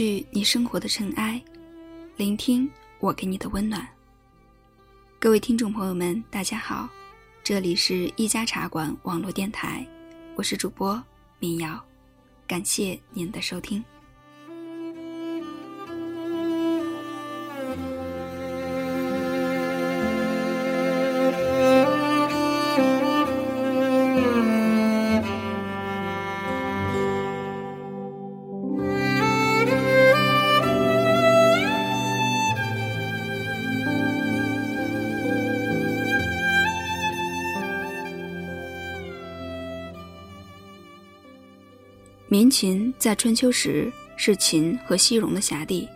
去你生活的尘埃，聆听我给你的温暖。各位听众朋友们，大家好，这里是一家茶馆网络电台，我是主播民谣，感谢您的收听。秦在春秋时是秦和西戎的辖地，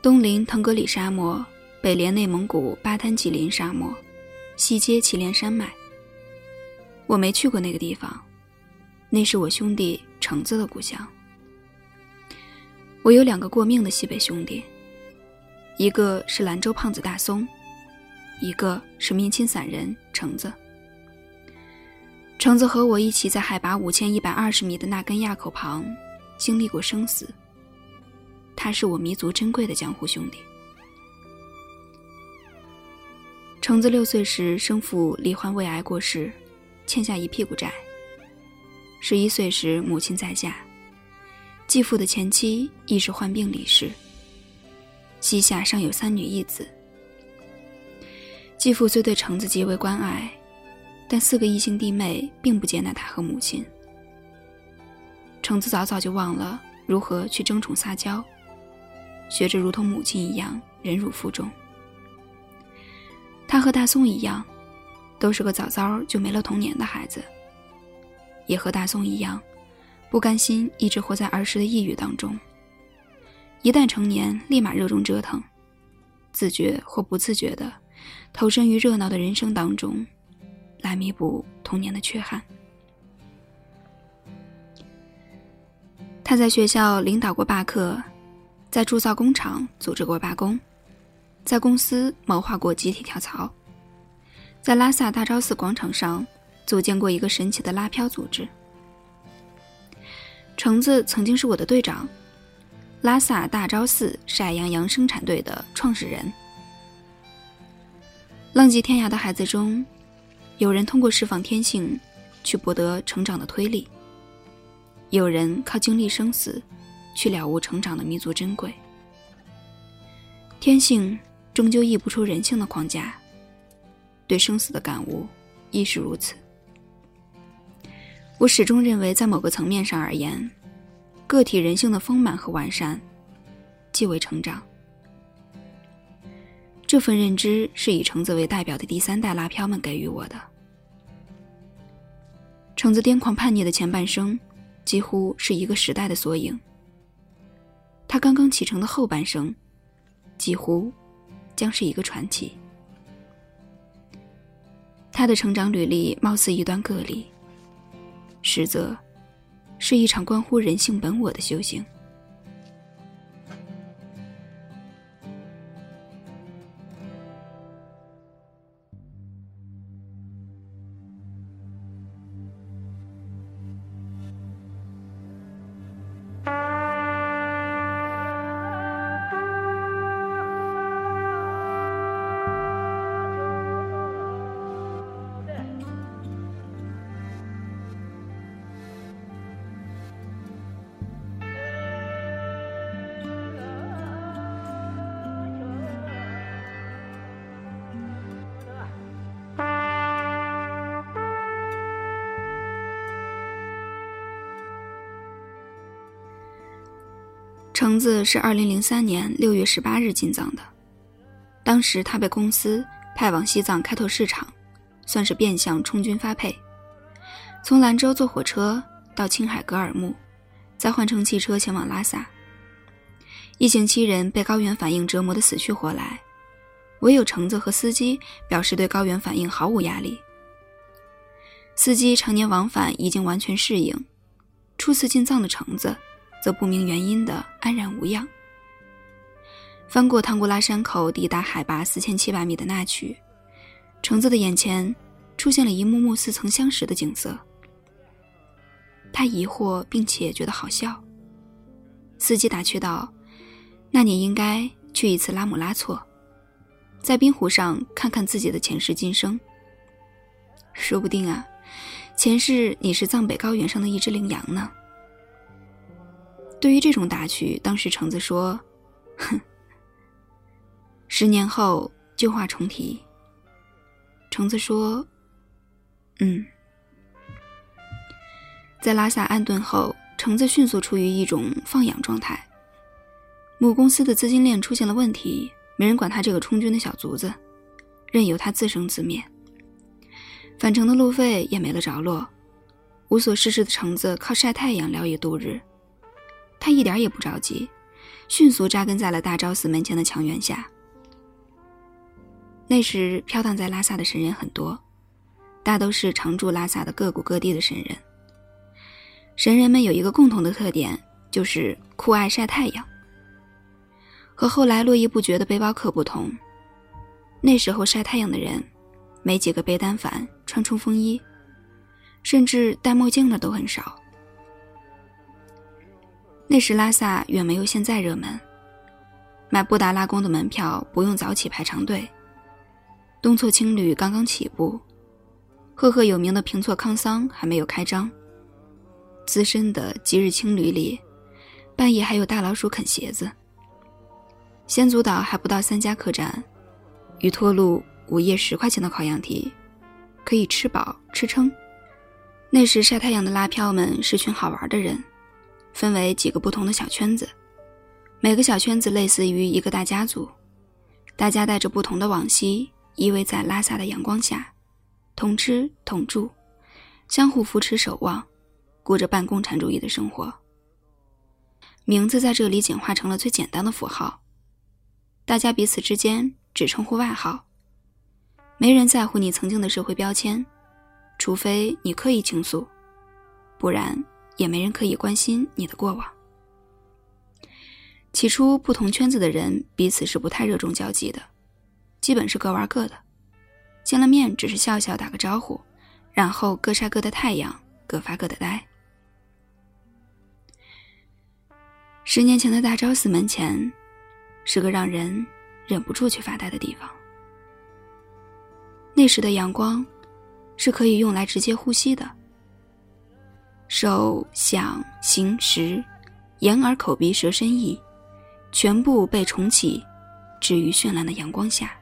东临腾格里沙漠，北连内蒙古巴丹吉林沙漠，西接祁连山脉。我没去过那个地方，那是我兄弟橙子的故乡。我有两个过命的西北兄弟，一个是兰州胖子大松，一个是民秦散人橙子。橙子和我一起在海拔五千一百二十米的那根垭口旁，经历过生死。他是我弥足珍贵的江湖兄弟。橙子六岁时，生父罹患胃癌过世，欠下一屁股债。十一岁时，母亲再嫁，继父的前妻亦是患病离世。膝下尚有三女一子。继父虽对橙子极为关爱。但四个异性弟妹并不接纳他和母亲。橙子早早就忘了如何去争宠撒娇，学着如同母亲一样忍辱负重。他和大松一样，都是个早早就没了童年的孩子，也和大松一样，不甘心一直活在儿时的抑郁当中。一旦成年，立马热衷折腾，自觉或不自觉的投身于热闹的人生当中。来弥补童年的缺憾。他在学校领导过罢课，在铸造工厂组织过罢工，在公司谋划过集体跳槽，在拉萨大昭寺广场上组建过一个神奇的拉票组织。橙子曾经是我的队长，拉萨大昭寺晒羊羊生产队的创始人。浪迹天涯的孩子中。有人通过释放天性，去博得成长的推力；有人靠经历生死，去了悟成长的弥足珍贵。天性终究溢不出人性的框架，对生死的感悟亦是如此。我始终认为，在某个层面上而言，个体人性的丰满和完善，即为成长。这份认知是以橙子为代表的第三代拉漂们给予我的。橙子癫狂叛逆的前半生，几乎是一个时代的缩影。他刚刚启程的后半生，几乎将是一个传奇。他的成长履历貌似一段个例，实则是一场关乎人性本我的修行。橙子是二零零三年六月十八日进藏的，当时他被公司派往西藏开拓市场，算是变相充军发配。从兰州坐火车到青海格尔木，再换乘汽车前往拉萨。一行七人被高原反应折磨得死去活来，唯有橙子和司机表示对高原反应毫无压力。司机常年往返，已经完全适应。初次进藏的橙子。则不明原因的安然无恙。翻过唐古拉山口，抵达海拔四千七百米的那曲，橙子的眼前出现了一幕幕似曾相识的景色。他疑惑，并且觉得好笑。司机打趣道：“那你应该去一次拉姆拉措，在冰湖上看看自己的前世今生。说不定啊，前世你是藏北高原上的一只羚羊呢。”对于这种打趣，当时橙子说：“哼。”十年后旧话重提。橙子说：“嗯。”在拉萨安顿后，橙子迅速处于一种放养状态。母公司的资金链出现了问题，没人管他这个充军的小卒子，任由他自生自灭。返程的路费也没了着落，无所事事的橙子靠晒太阳聊以度日。他一点也不着急，迅速扎根在了大昭寺门前的墙垣下。那时飘荡在拉萨的神人很多，大都是常驻拉萨的各国各地的神人。神人们有一个共同的特点，就是酷爱晒太阳。和后来络绎不绝的背包客不同，那时候晒太阳的人，没几个背单反、穿冲锋衣，甚至戴墨镜的都很少。那时拉萨远没有现在热门，买布达拉宫的门票不用早起排长队。东措青旅刚刚起步，赫赫有名的平措康桑还没有开张。资深的吉日青旅里，半夜还有大老鼠啃鞋子。仙足岛还不到三家客栈，与托路午夜十块钱的烤羊蹄，可以吃饱吃撑。那时晒太阳的拉票们是群好玩的人，分为几个不同的小圈子，每个小圈子类似于一个大家族，大家带着不同的往昔，依偎在拉萨的阳光下，同吃同住，相互扶持守望。过着半共产主义的生活。名字在这里简化成了最简单的符号，大家彼此之间只称呼外号。没人在乎你曾经的社会标签，除非你刻意倾诉，不然也没人可以关心你的过往。起初，不同圈子的人彼此是不太热衷交际的，基本是各玩各的，见了面只是笑笑打个招呼，然后各晒各的太阳，各发各的呆。十年前的大昭寺门前，是个让人忍不住去发呆的地方。那时的阳光，是可以用来直接呼吸的。手、想、行、识，眼、耳、口、鼻、舌、身、意，全部被重启，置于绚烂的阳光下。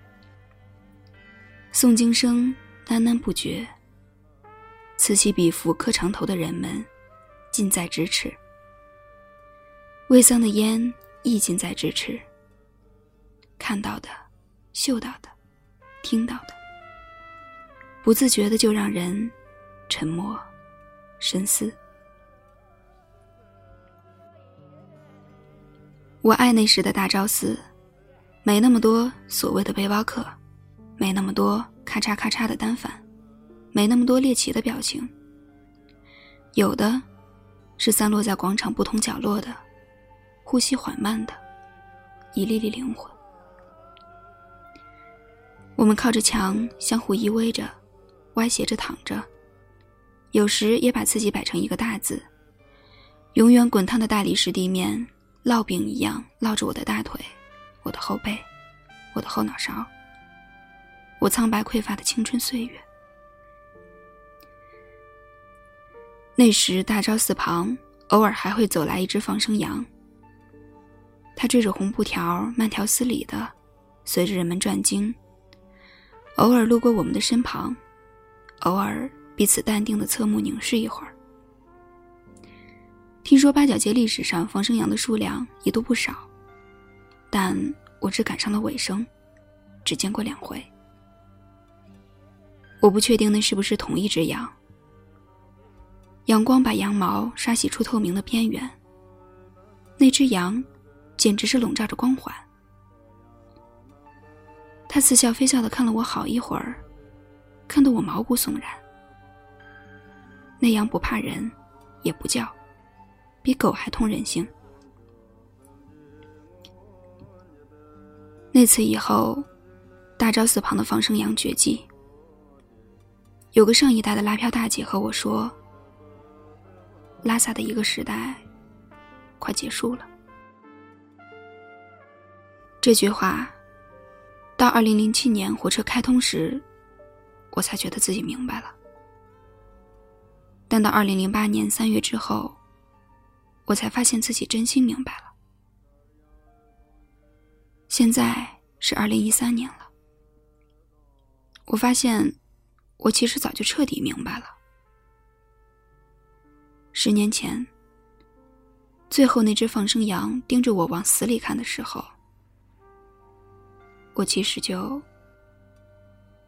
诵经声喃喃不绝，此起彼伏磕长头的人们，近在咫尺。微桑的烟亦近在咫尺。看到的、嗅到的、听到的，不自觉的就让人沉默、深思。我爱那时的大昭寺，没那么多所谓的背包客，没那么多咔嚓咔嚓的单反，没那么多猎奇的表情。有的，是散落在广场不同角落的。呼吸缓慢的，一粒粒灵魂。我们靠着墙相互依偎着，歪斜着躺着，有时也把自己摆成一个大字。永远滚烫的大理石地面，烙饼一样烙着我的大腿，我的后背，我的后脑勺，我苍白匮乏的青春岁月。那时大昭寺旁，偶尔还会走来一只放生羊。他追着红布条，慢条斯理的，随着人们转经。偶尔路过我们的身旁，偶尔彼此淡定的侧目凝视一会儿。听说八角街历史上放生羊的数量一度不少，但我只赶上了尾声，只见过两回。我不确定那是不是同一只羊。阳光把羊毛刷洗出透明的边缘。那只羊。简直是笼罩着光环。他似笑非笑的看了我好一会儿，看得我毛骨悚然。那样不怕人，也不叫，比狗还通人性。那次以后，大昭寺旁的放生羊绝迹。有个上一代的拉票大姐和我说：“拉萨的一个时代，快结束了。”这句话，到二零零七年火车开通时，我才觉得自己明白了。但到二零零八年三月之后，我才发现自己真心明白了。现在是二零一三年了，我发现我其实早就彻底明白了。十年前，最后那只放生羊盯着我往死里看的时候。我其实就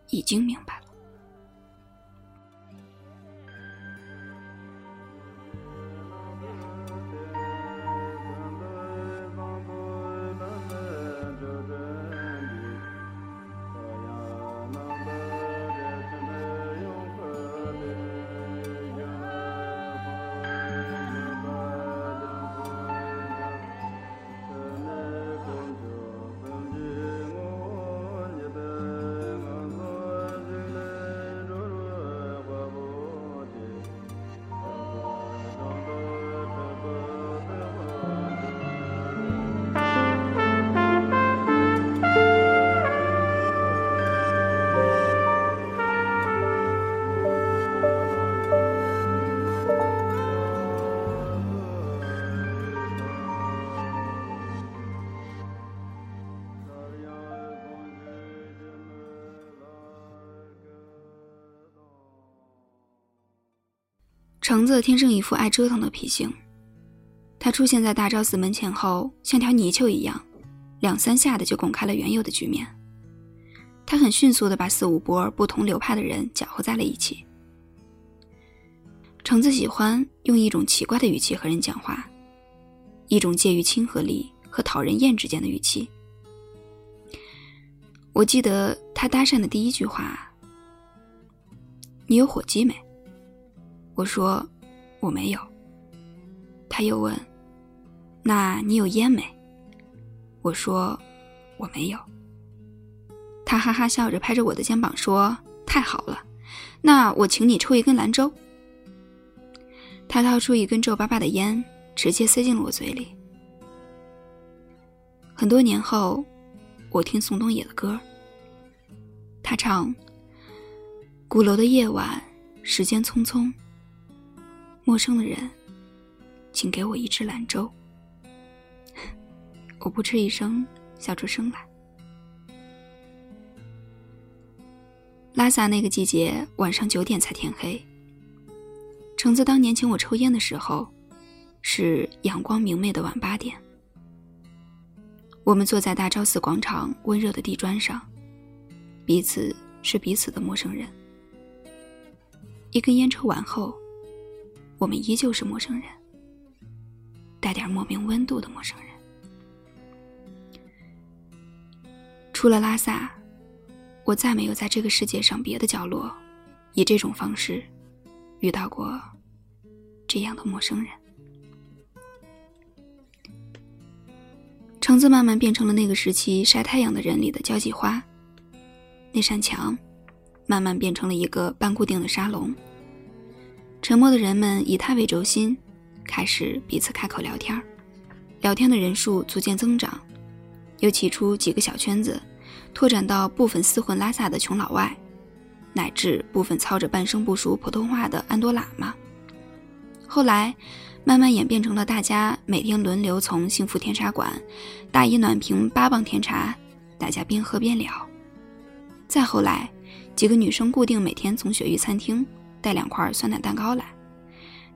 已经明白了。子天生一副爱折腾的脾性，他出现在大昭寺门前后，像条泥鳅一样，两三下的就拱开了原有的局面。他很迅速的把四五波不同流派的人搅和在了一起。橙子喜欢用一种奇怪的语气和人讲话，一种介于亲和力和讨人厌之间的语气。我记得他搭讪的第一句话：“你有火鸡没？”我说我没有。他又问：“那你有烟没？”我说我没有。他哈哈笑着拍着我的肩膀说：“太好了，那我请你抽一根兰州。”他掏出一根皱巴巴的烟，直接塞进了我嘴里。很多年后，我听宋冬野的歌，他唱：“鼓楼的夜晚，时间匆匆。”陌生的人，请给我一支兰州。我不吃一声，笑出声来。拉萨那个季节，晚上九点才天黑。橙子当年请我抽烟的时候，是阳光明媚的晚八点。我们坐在大昭寺广场温热的地砖上，彼此是彼此的陌生人。一根烟抽完后。我们依旧是陌生人，带点莫名温度的陌生人。除了拉萨，我再没有在这个世界上别的角落，以这种方式遇到过这样的陌生人。橙子慢慢变成了那个时期晒太阳的人里的交际花，那扇墙慢慢变成了一个半固定的沙龙。沉默的人们以他为轴心，开始彼此开口聊天聊天的人数逐渐增长，由起初几个小圈子，拓展到部分厮混拉萨的穷老外，乃至部分操着半生不熟普通话的安多喇嘛。后来，慢慢演变成了大家每天轮流从幸福甜茶馆，大衣暖瓶八磅甜茶，大家边喝边聊。再后来，几个女生固定每天从雪域餐厅。带两块酸奶蛋糕来，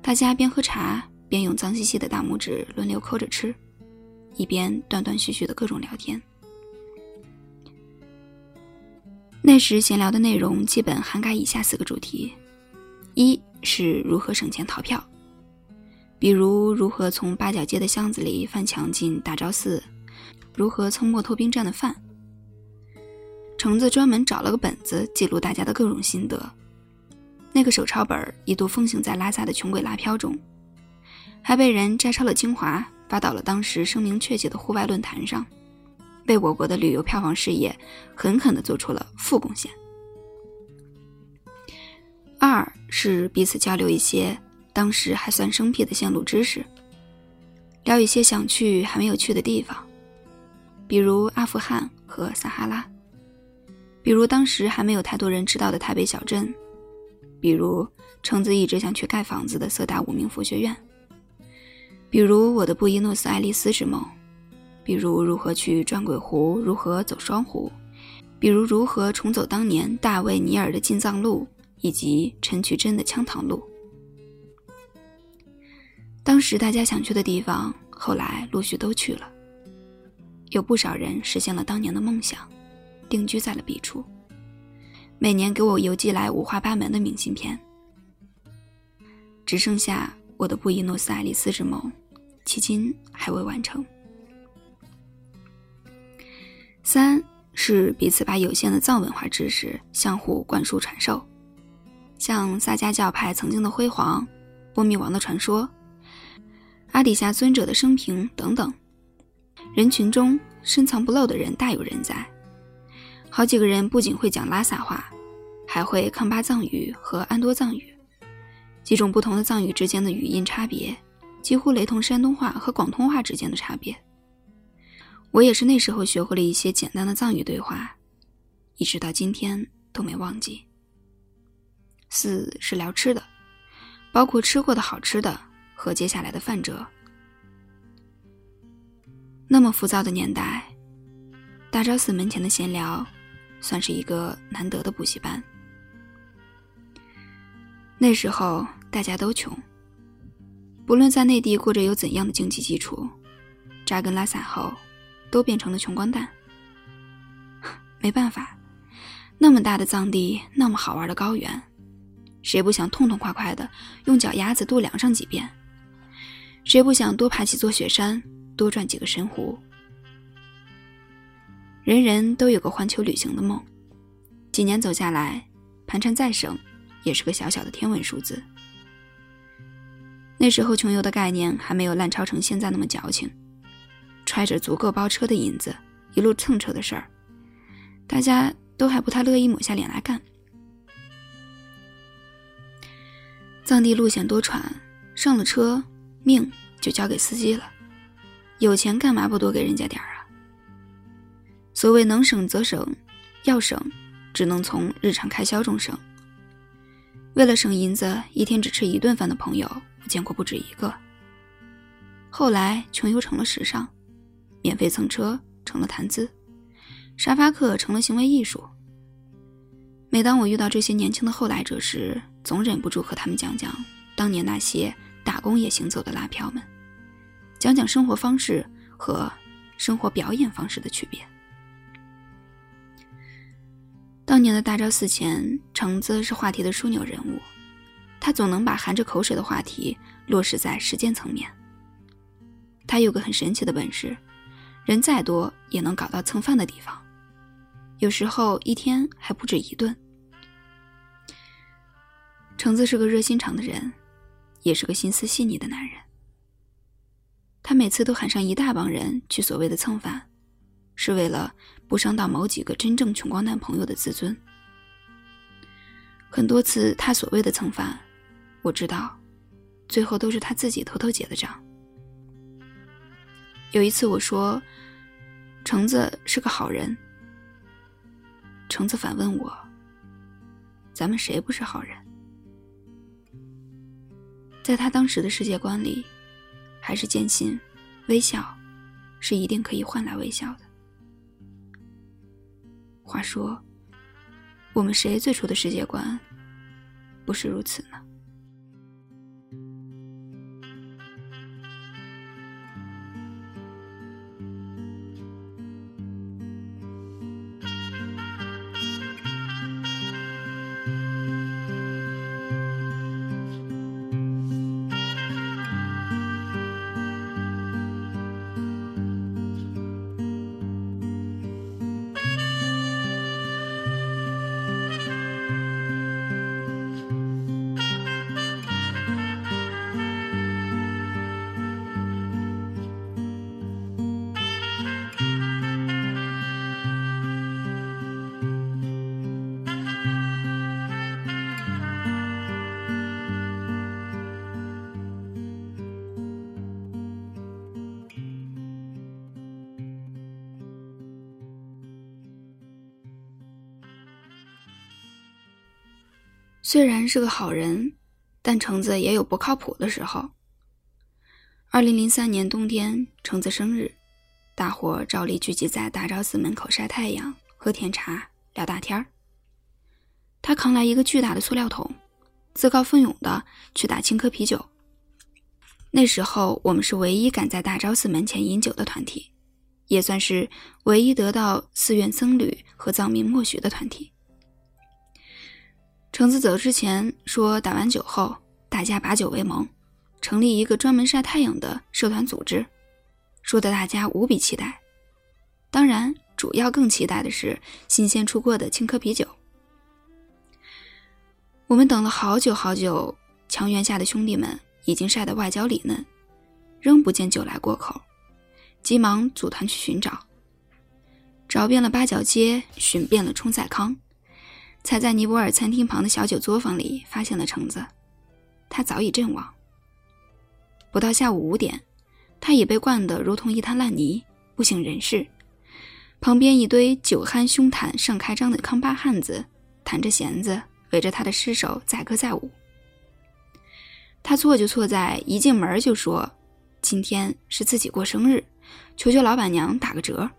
大家边喝茶边用脏兮兮的大拇指轮流抠着吃，一边断断续续的各种聊天。那时闲聊的内容基本涵盖以下四个主题：一是如何省钱逃票，比如如何从八角街的巷子里翻墙进大昭寺，如何蹭墨头兵站的饭。橙子专门找了个本子记录大家的各种心得。那个手抄本一度风行在拉萨的穷鬼拉票中，还被人摘抄了精华，发到了当时声名鹊起的户外论坛上，为我国的旅游票房事业狠狠地做出了负贡献。二是彼此交流一些当时还算生僻的线路知识，聊一些想去还没有去的地方，比如阿富汗和撒哈拉，比如当时还没有太多人知道的台北小镇，比如橙子一直想去盖房子的色达五名佛学院，比如我的布宜诺斯艾利斯之梦，比如如何去转鬼湖，如何走双湖，比如如何重走当年大卫尼尔的进藏路，以及陈渠珍的羌塘路。当时大家想去的地方，后来陆续都去了。有不少人实现了当年的梦想，定居在了彼处。每年给我邮寄来五花八门的明信片。只剩下我的布宜诺斯艾利斯之梦，迄今还未完成。三是彼此把有限的藏文化知识相互灌输传授，像萨迦教派曾经的辉煌，波密王的传说，阿底峡尊者的生平等等。人群中深藏不露的人大有人在，好几个人不仅会讲拉萨话，还会康巴藏语和安多藏语，几种不同的藏语之间的语音差别，几乎雷同山东话和广东话之间的差别。我也是那时候学会了一些简单的藏语对话，一直到今天都没忘记。四是聊吃的，包括吃过的好吃的和接下来的饭辙。那么浮躁的年代，大昭寺门前的闲聊，算是一个难得的补习班。那时候大家都穷，不论在内地过着有怎样的经济基础，扎根拉萨后，都变成了穷光蛋。没办法，那么大的藏地，那么好玩的高原，谁不想痛痛快快的用脚丫子多量上几遍？谁不想多爬几座雪山？多转几个神湖，人人都有个环球旅行的梦。几年走下来，盘缠再省，也是个小小的天文数字。那时候穷游的概念还没有烂超成现在那么矫情，揣着足够包车的银子，一路蹭车的事儿，大家都还不太乐意抹下脸来干。藏地路线多舛，上了车，命就交给司机了。有钱干嘛不多给人家点儿啊？所谓能省则省，要省，只能从日常开销中省。为了省银子，一天只吃一顿饭的朋友，我见过不止一个。后来穷游成了时尚，免费蹭车成了谈资，沙发客成了行为艺术。每当我遇到这些年轻的后来者时，总忍不住和他们讲讲当年那些打工也行走的拉票们。讲讲生活方式和生活表演方式的区别。当年的大昭寺前，橙子是话题的枢纽人物，他总能把含着口水的话题落实在实践层面。他有个很神奇的本事，人再多也能搞到蹭饭的地方，有时候一天还不止一顿。橙子是个热心肠的人，也是个心思细腻的男人。他每次都喊上一大帮人去所谓的蹭饭，是为了不伤到某几个真正穷光蛋朋友的自尊。很多次他所谓的蹭饭，我知道，最后都是他自己偷偷结的账。有一次我说，橙子是个好人，橙子反问我：“咱们谁不是好人？”在他当时的世界观里。还是坚信，微笑是一定可以换来微笑的。话说，我们谁最初的世界观不是如此呢？虽然是个好人，但橙子也有不靠谱的时候。二零零三年冬天，橙子生日，大伙照例聚集在大昭寺门口晒太阳、喝甜茶、聊大天儿。他扛来一个巨大的塑料桶，自告奋勇的去打青稞啤酒。那时候，我们是唯一敢在大昭寺门前饮酒的团体，也算是唯一得到寺院僧侣和藏民默许的团体。橙子走之前说，打完酒后，大家把酒为盟。成立一个专门晒太阳的社团组织，说的大家无比期待。当然，主要更期待的是新鲜出锅的青稞啤酒。我们等了好久好久，墙垣下的兄弟们已经晒得外焦里嫩，仍不见酒来过口，急忙组团去寻找。找遍了八角街，寻遍了冲赛康，才在尼泊尔餐厅旁的小酒作坊里发现了橙子，他早已阵亡。不到下午五点，他已被灌得如同一滩烂泥，不省人事。旁边一堆酒酣胸袒盛开张的康巴汉子，弹着弦子，围着他的尸首载歌载舞。他错就错在一进门就说：“今天是自己过生日，求求老板娘打个折。”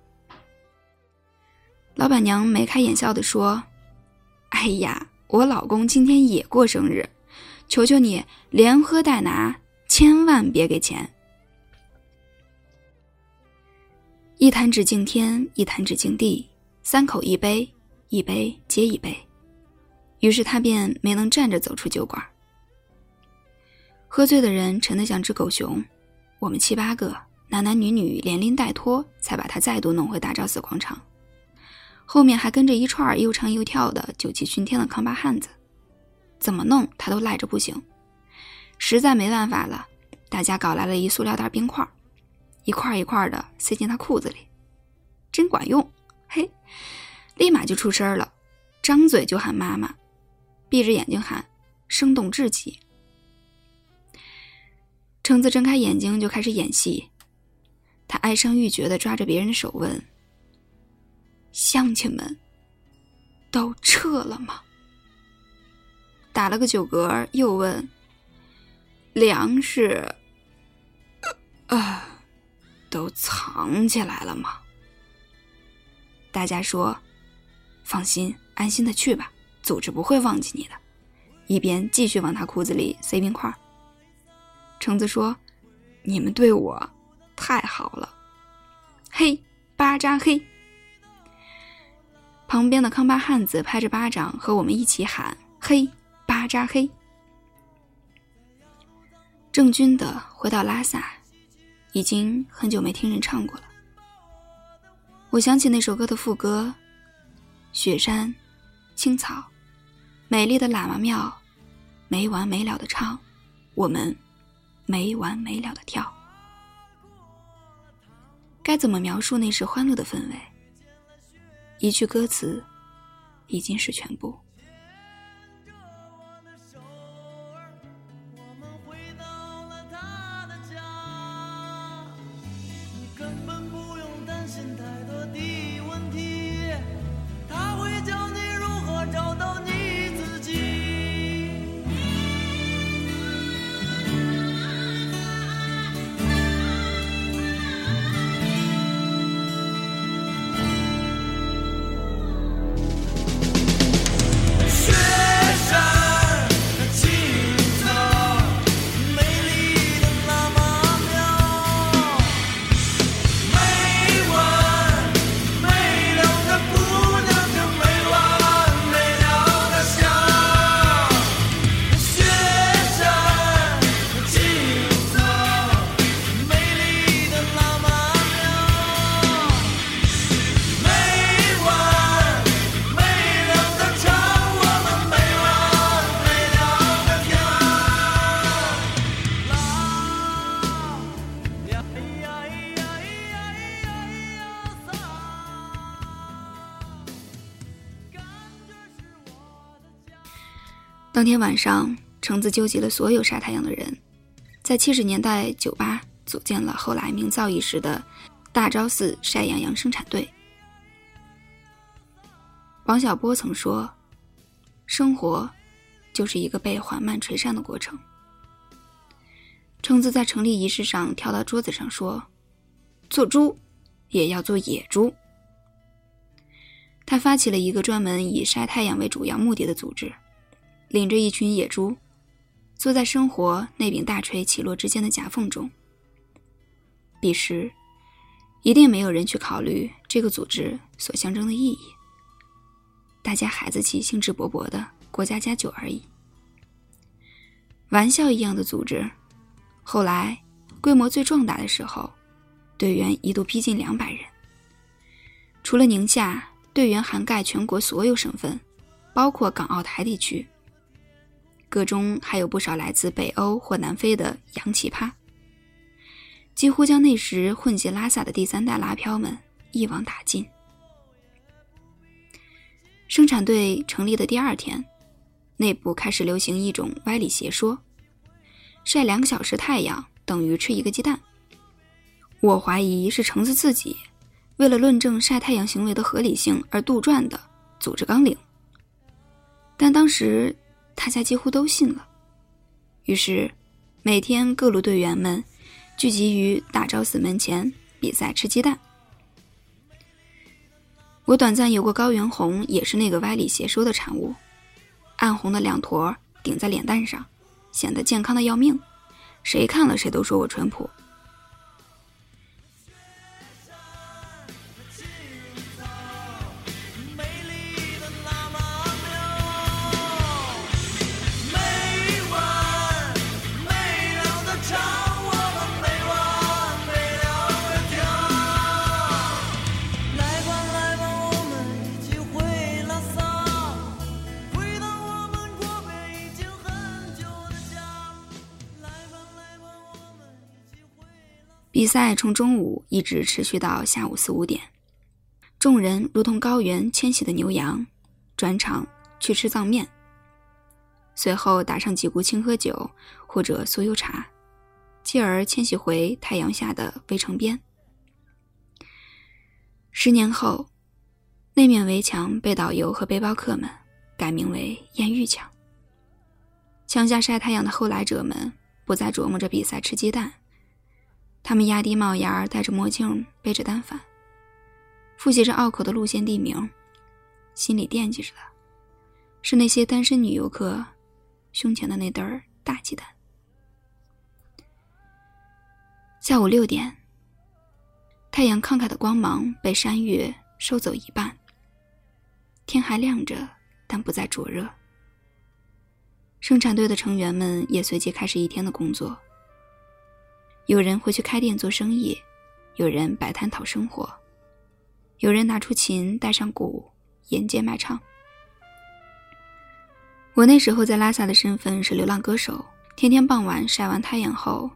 老板娘眉开眼笑地说：“哎呀，我老公今天也过生日，求求你连喝带拿。”千万别给钱！一弹指敬天，一弹指敬地，三口一杯，一杯接一杯。于是他便没能站着走出酒馆。喝醉的人沉得像只狗熊，我们七八个男男女女连拎带拖，才把他再度弄回大昭寺广场。后面还跟着一串又唱又跳的酒气熏天的康巴汉子，怎么弄他都赖着不行。实在没办法了，大家搞来了一塑料袋冰块，一块一块的塞进他裤子里，真管用！嘿，立马就出声了，张嘴就喊妈妈，闭着眼睛喊，生动至极。橙子睁开眼睛就开始演戏，他哀伤欲绝的抓着别人的手问：“乡亲们，都撤了吗？”打了个酒嗝，又问。粮食，啊，都藏起来了吗？大家说：“放心，安心的去吧，组织不会忘记你的。”一边继续往他裤子里塞冰块。橙子说：“你们对我太好了。”嘿，巴扎嘿！旁边的康巴汉子拍着巴掌和我们一起喊：“嘿，巴扎嘿！”郑钧的《回到拉萨》，已经很久没听人唱过了。我想起那首歌的副歌：雪山、青草、美丽的喇嘛庙，没完没了的唱，我们没完没了的跳。该怎么描述那时欢乐的氛围？一句歌词，已经是全部。当天晚上，橙子纠集了所有晒太阳的人，在七十年代酒吧组建了后来名噪一时的大昭寺晒阳阳生产队。王小波曾说：“生活就是一个被缓慢垂扇的过程。橙子在成立仪式上跳到桌子上说：“做猪，也要做野猪。”他发起了一个专门以晒太阳为主要目的的组织，领着一群野猪，坐在生活那柄大锤起落之间的夹缝中。彼时，一定没有人去考虑这个组织所象征的意义。大家孩子气、兴致勃勃的过家家酒而已。玩笑一样的组织，后来规模最壮大的时候，队员一度逼近两百人。除了宁夏，队员涵盖全国所有省份，包括港澳台地区。个中还有不少来自北欧或南非的洋奇葩。几乎将那时混迹拉萨的第三代拉漂们一网打尽。生产队成立的第二天，内部开始流行一种歪理邪说：晒两个小时太阳等于吃一个鸡蛋。我怀疑是橙子自己为了论证晒太阳行为的合理性而杜撰的组织纲领。但当时大家几乎都信了，于是每天各路队员们。聚集于大昭寺门前比赛吃鸡蛋。我短暂有过高原红，也是那个歪理邪说的产物。暗红的两坨顶在脸蛋上，显得健康的要命，谁看了谁都说我淳朴。比赛从中午一直持续到下午四五点，众人如同高原迁徙的牛羊，转场去吃藏面，随后打上几壶清喝酒或者酥油茶，继而迁徙回太阳下的围城边。十年后，那面围墙被导游和背包客们改名为艳遇墙。墙下晒太阳的后来者们不再琢磨着比赛吃鸡蛋。他们压低帽檐，戴着墨镜，背着单反，复习着拗口的路线地名，心里惦记着的是那些单身女游客胸前的那对大鸡蛋。下午六点，太阳慷慨的光芒被山岳收走一半，天还亮着，但不再灼热。生产队的成员们也随即开始一天的工作。有人回去开店做生意，有人摆摊讨生活，有人拿出琴带上鼓沿街卖唱。我那时候在拉萨的身份是流浪歌手，天天傍晚晒完太阳后，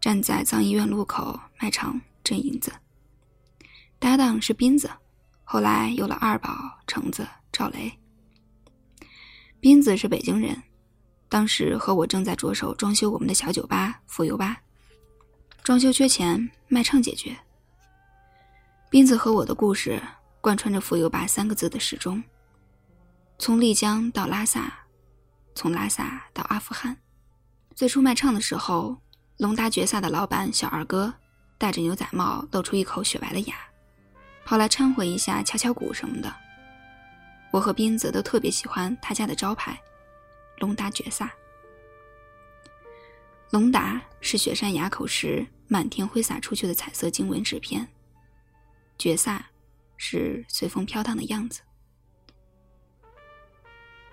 站在藏医院路口卖唱挣银子。搭档是斌子，后来有了二宝橙子赵雷。斌子是北京人，当时和我正在着手装修我们的小酒吧浮游吧。装修缺钱，卖唱解决。斌子和我的故事贯穿着“浮游吧”三个字的始终，从丽江到拉萨，从拉萨到阿富汗。最初卖唱的时候，龙达绝萨的老板小二哥戴着牛仔帽，露出一口雪白的牙，跑来掺和一下敲敲鼓什么的。我和斌子都特别喜欢他家的招牌“龙达绝萨”。龙达是雪山垭口时满天挥洒出去的彩色经文纸片，绝萨是随风飘荡的样子。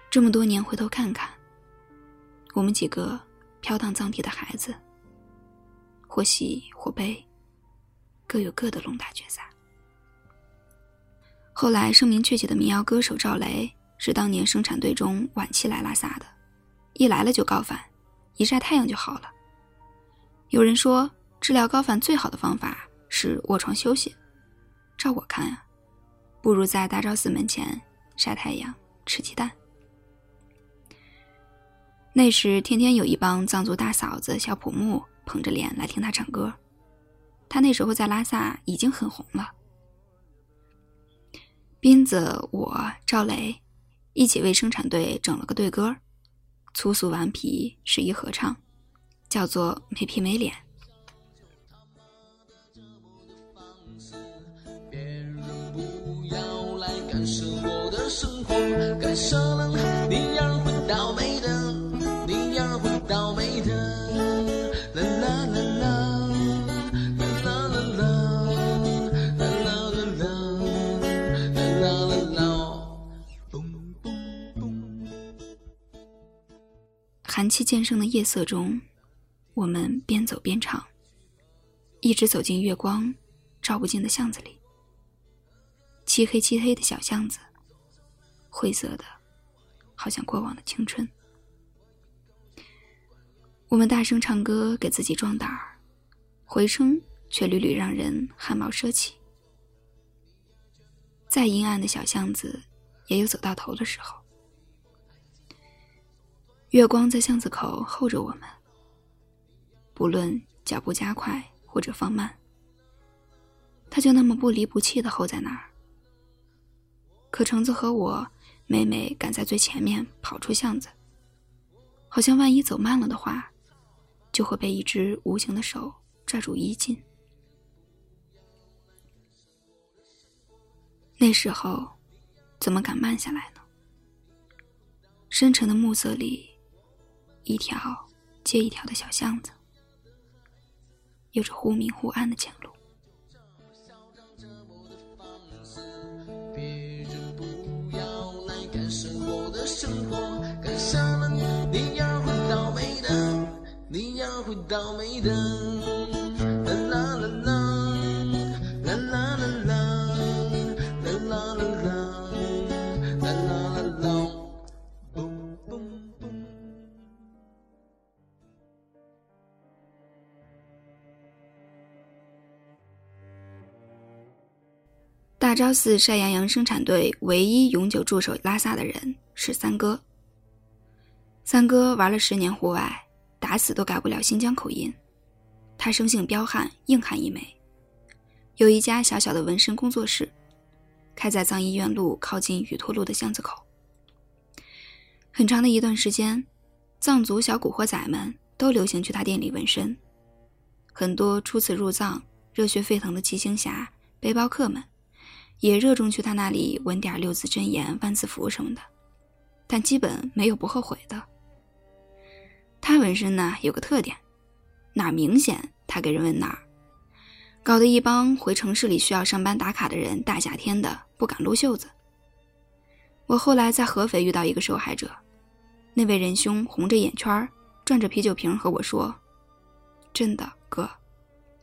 这么多年回头看看，我们几个飘荡藏地的孩子，或喜或悲，各有各的龙达绝萨。后来声名鹊起的民谣歌手赵雷，是当年生产队中晚期来拉萨的，一来了就高反。一晒太阳就好了。有人说，治疗高反最好的方法是卧床休息。照我看啊，不如在大昭寺门前晒太阳、吃鸡蛋。那时天天有一帮藏族大嫂子小普木捧着脸来听他唱歌。他那时候在拉萨已经很红了。斌子、我、赵雷一起为生产队整了个队歌。粗俗顽皮，适宜合唱，叫做《没皮没脸》。寒气渐盛的夜色中，我们边走边唱，一直走进月光照不进的巷子里。漆黑漆黑的小巷子，灰色的，好像过往的青春。我们大声唱歌，给自己壮胆儿，回声却屡屡让人汗毛奢起。再阴暗的小巷子，也有走到头的时候。月光在巷子口候着我们，不论脚步加快或者放慢，他就那么不离不弃的候在那儿。可橙子和我妹妹赶在最前面跑出巷子，好像万一走慢了的话，就会被一只无形的手拽住衣襟。那时候，怎么敢慢下来呢？深沉的暮色里。一条接一条的小巷子，有着忽明忽暗的前路。大昭寺晒羊羊生产队唯一永久驻守拉萨的人是三哥。三哥玩了十年户外，打死都改不了新疆口音。他生性彪悍，硬汉一枚，有一家小小的纹身工作室，开在藏医院路靠近雨托路的巷子口。很长的一段时间，藏族小古惑仔们都流行去他店里纹身，很多初次入藏、热血沸腾的骑行侠、背包客们。也热衷去他那里纹点六字真言、万字符什么的，但基本没有不后悔的。他纹身呢有个特点，哪儿明显他给人纹哪儿，搞得一帮回城市里需要上班打卡的人大夏天的不敢撸袖子。我后来在合肥遇到一个受害者，那位仁兄红着眼圈，转着啤酒瓶和我说：“真的哥，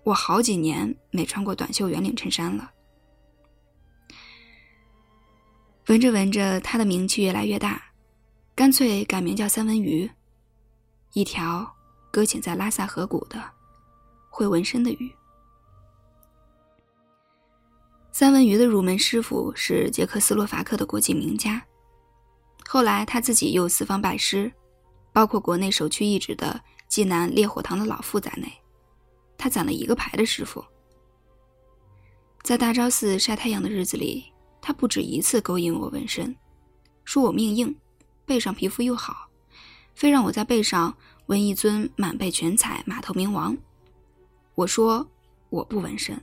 我好几年没穿过短袖圆领衬衫了。”闻着闻着，他的名气越来越大，干脆改名叫三文鱼，一条搁浅在拉萨河谷的会纹身的鱼。三文鱼的入门师傅是捷克斯洛伐克的国际名家，后来他自己又四方拜师，包括国内首屈一指的济南烈火堂的老傅在内，他攒了一个排的师傅。在大昭寺晒太阳的日子里。他不止一次勾引我纹身，说我命硬，背上皮肤又好，非让我在背上纹一尊满背全彩马头明王。我说我不纹身，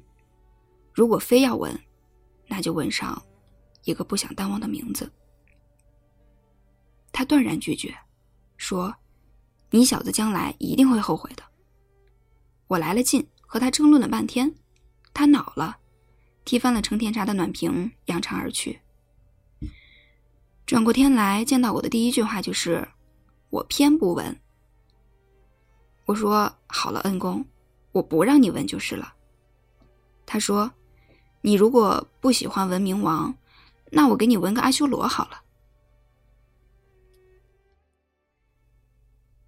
如果非要纹，那就纹上一个不想淡忘的名字。他断然拒绝，说：“你小子将来一定会后悔的。”我来了劲，和他争论了半天，他恼了。踢翻了盛甜茶的暖瓶，扬长而去。转过天来，见到我的第一句话就是：“我偏不闻。”我说：“好了，恩公，我不让你闻就是了。”他说：“你如果不喜欢闻冥王，那我给你纹个阿修罗好了。”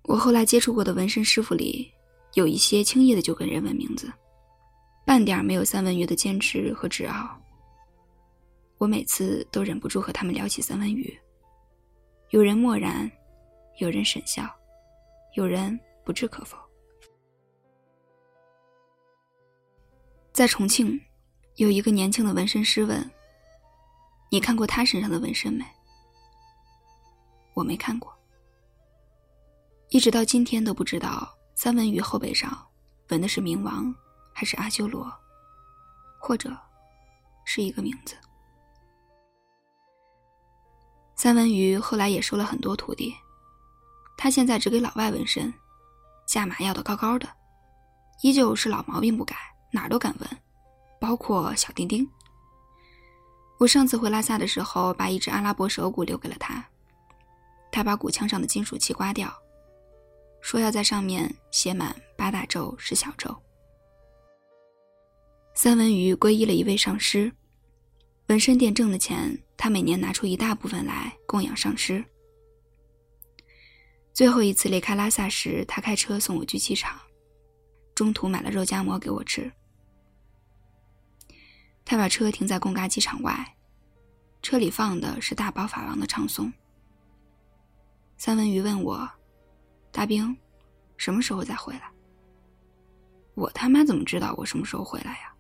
我后来接触过的纹身师傅里，有一些轻易的就跟人纹名字。半点没有三文鱼的坚持和执拗。我每次都忍不住和他们聊起三文鱼，有人默然，有人沈笑，有人不置可否。在重庆，有一个年轻的纹身师问：“你看过他身上的纹身没？”我没看过。一直到今天都不知道三文鱼后背上纹的是冥王还是阿修罗，或者是一个名字。三文鱼后来也收了很多徒弟，他现在只给老外纹身，价码要的高高的，依旧是老毛病不改，哪儿都敢纹，包括小丁丁。我上次回拉萨的时候，把一只阿拉伯手鼓留给了他，他把鼓腔上的金属器刮掉，说要在上面写满八大咒十小咒。三文鱼皈依了一位上师，纹身店挣的钱，他每年拿出一大部分来供养上师。最后一次离开拉萨时，他开车送我去机场，中途买了肉夹馍给我吃。他把车停在贡嘎机场外，车里放的是大宝法王的唱诵。三文鱼问我：“大兵，什么时候再回来？”我他妈怎么知道我什么时候回来呀？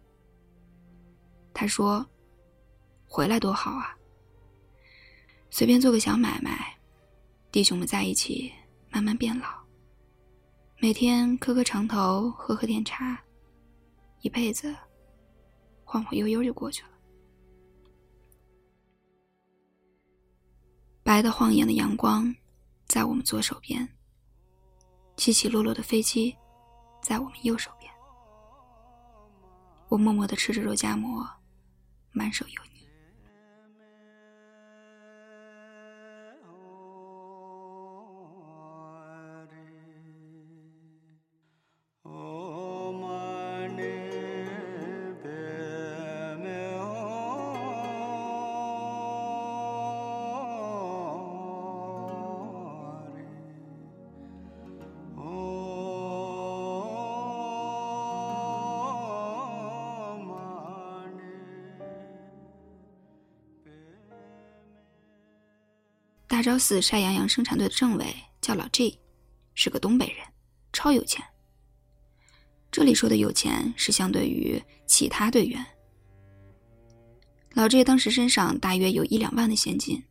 他说：“回来多好啊，随便做个小买卖，弟兄们在一起慢慢变老，每天磕磕长头，喝喝点茶，一辈子。”晃晃悠悠就过去了。白的晃眼的阳光，在我们左手边；起起落落的飞机，在我们右手边。我默默的吃着肉夹馍，满手油昭寺晒羊羊生产队的政委叫老 G，是个东北人，超有钱。这里说的有钱是相对于其他队员。老 G 当时身上大约有一两万的现金，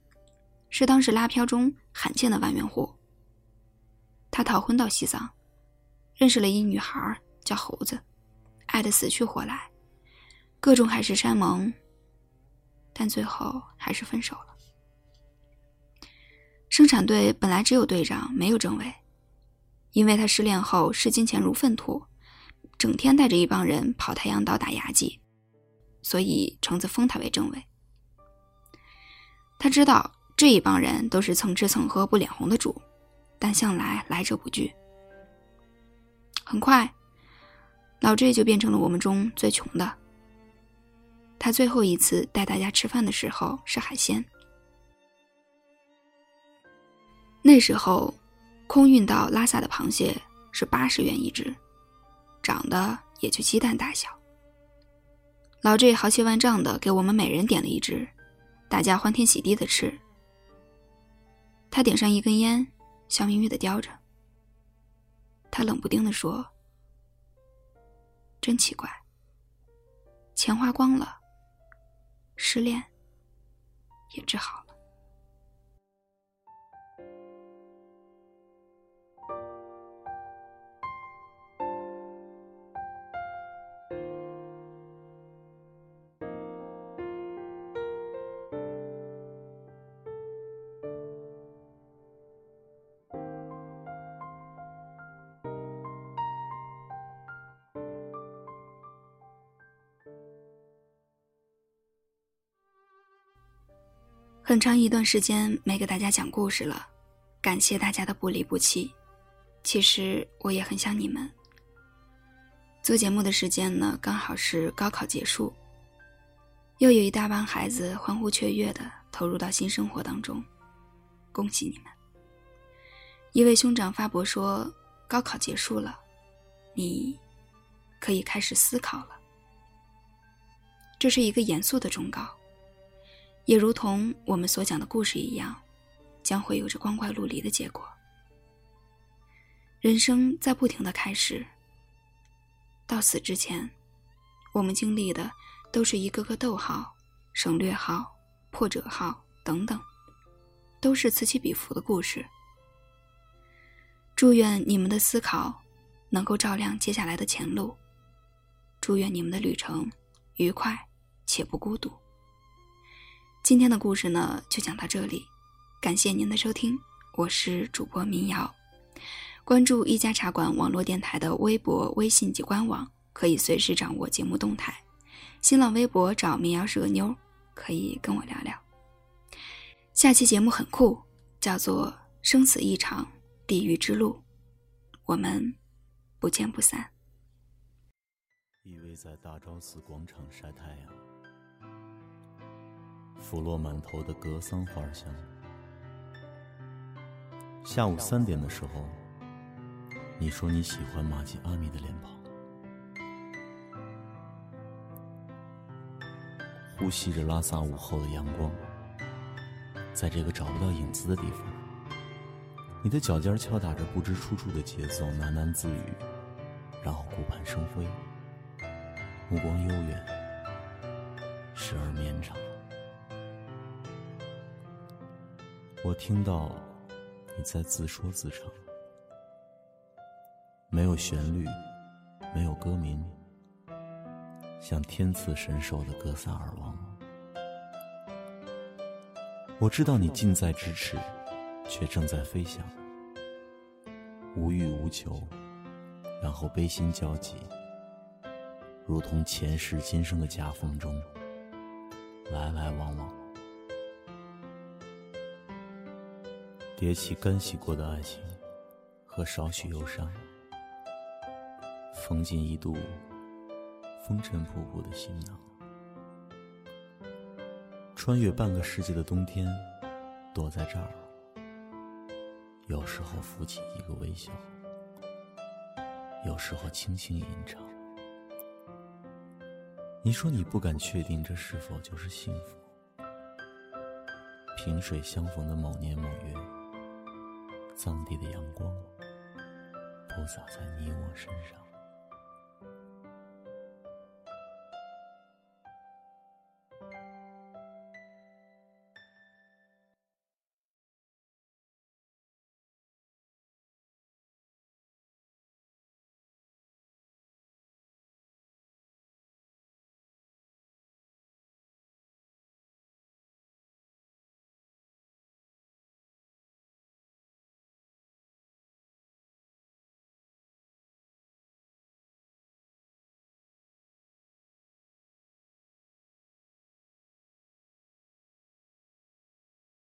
是当时拉票中罕见的万元户。他逃婚到西藏，认识了一女孩叫猴子，爱得死去活来，各种海誓山盟，但最后还是分手了。生产队本来只有队长，没有政委，因为他失恋后视金钱如粪土，整天带着一帮人跑太阳岛打牙祭，所以橙子封他为政委。他知道这一帮人都是蹭吃蹭喝不脸红的主，但向来来者不拒。很快，老 J 就变成了我们中最穷的。他最后一次带大家吃饭的时候是海鲜。那时候，空运到拉萨的螃蟹是八十元一只，长得也就鸡蛋大小。老 J 豪气万丈的给我们每人点了一只，大家欢天喜地的吃。他点上一根烟，笑眯眯的叼着。他冷不丁的说：“真奇怪，钱花光了，失恋也治好了。”很长一段时间没给大家讲故事了，感谢大家的不离不弃。其实我也很想你们。做节目的时间呢，刚好是高考结束，又有一大帮孩子欢呼雀跃的投入到新生活当中，恭喜你们！一位兄长发博说，高考结束了，你可以开始思考了。这是一个严肃的忠告。也如同我们所讲的故事一样，将会有着光怪陆离的结果。人生在不停的开始，到死之前，我们经历的都是一个个逗号、省略号、破折号等等，都是此起彼伏的故事。祝愿你们的思考能够照亮接下来的前路。祝愿你们的旅程愉快且不孤独。今天的故事呢，就讲到这里，感谢您的收听，我是主播民谣。关注一家茶馆网络电台的微博、微信及官网，可以随时掌握节目动态。新浪微博找民谣是个妞，可以跟我聊聊。下期节目很酷，叫做《生死一场，地狱之路》，我们不见不散。依偎在大昭寺广场晒太阳，拂落满头的格桑花香。下午三点的时候，你说你喜欢玛吉阿米的脸庞。呼吸着拉萨午后的阳光，在这个找不到影子的地方，你的脚尖敲打着不知出处的节奏，喃喃自语，然后顾盼生辉，目光悠远，时而绵长。我听到你在自说自唱，没有旋律，没有歌名。像天赐神兽的格萨尔王，我知道你近在咫尺，却正在飞翔，无欲无求，然后悲心交集，如同前世今生的夹缝中，来来往往，叠起干洗过的爱情和少许忧伤，缝进一度。风尘仆仆的行囊，穿越半个世纪的冬天，躲在这儿。有时候浮起一个微笑，有时候轻轻吟唱。你说你不敢确定这是否就是幸福？萍水相逢的某年某月，藏地的阳光，铺洒在你我身上。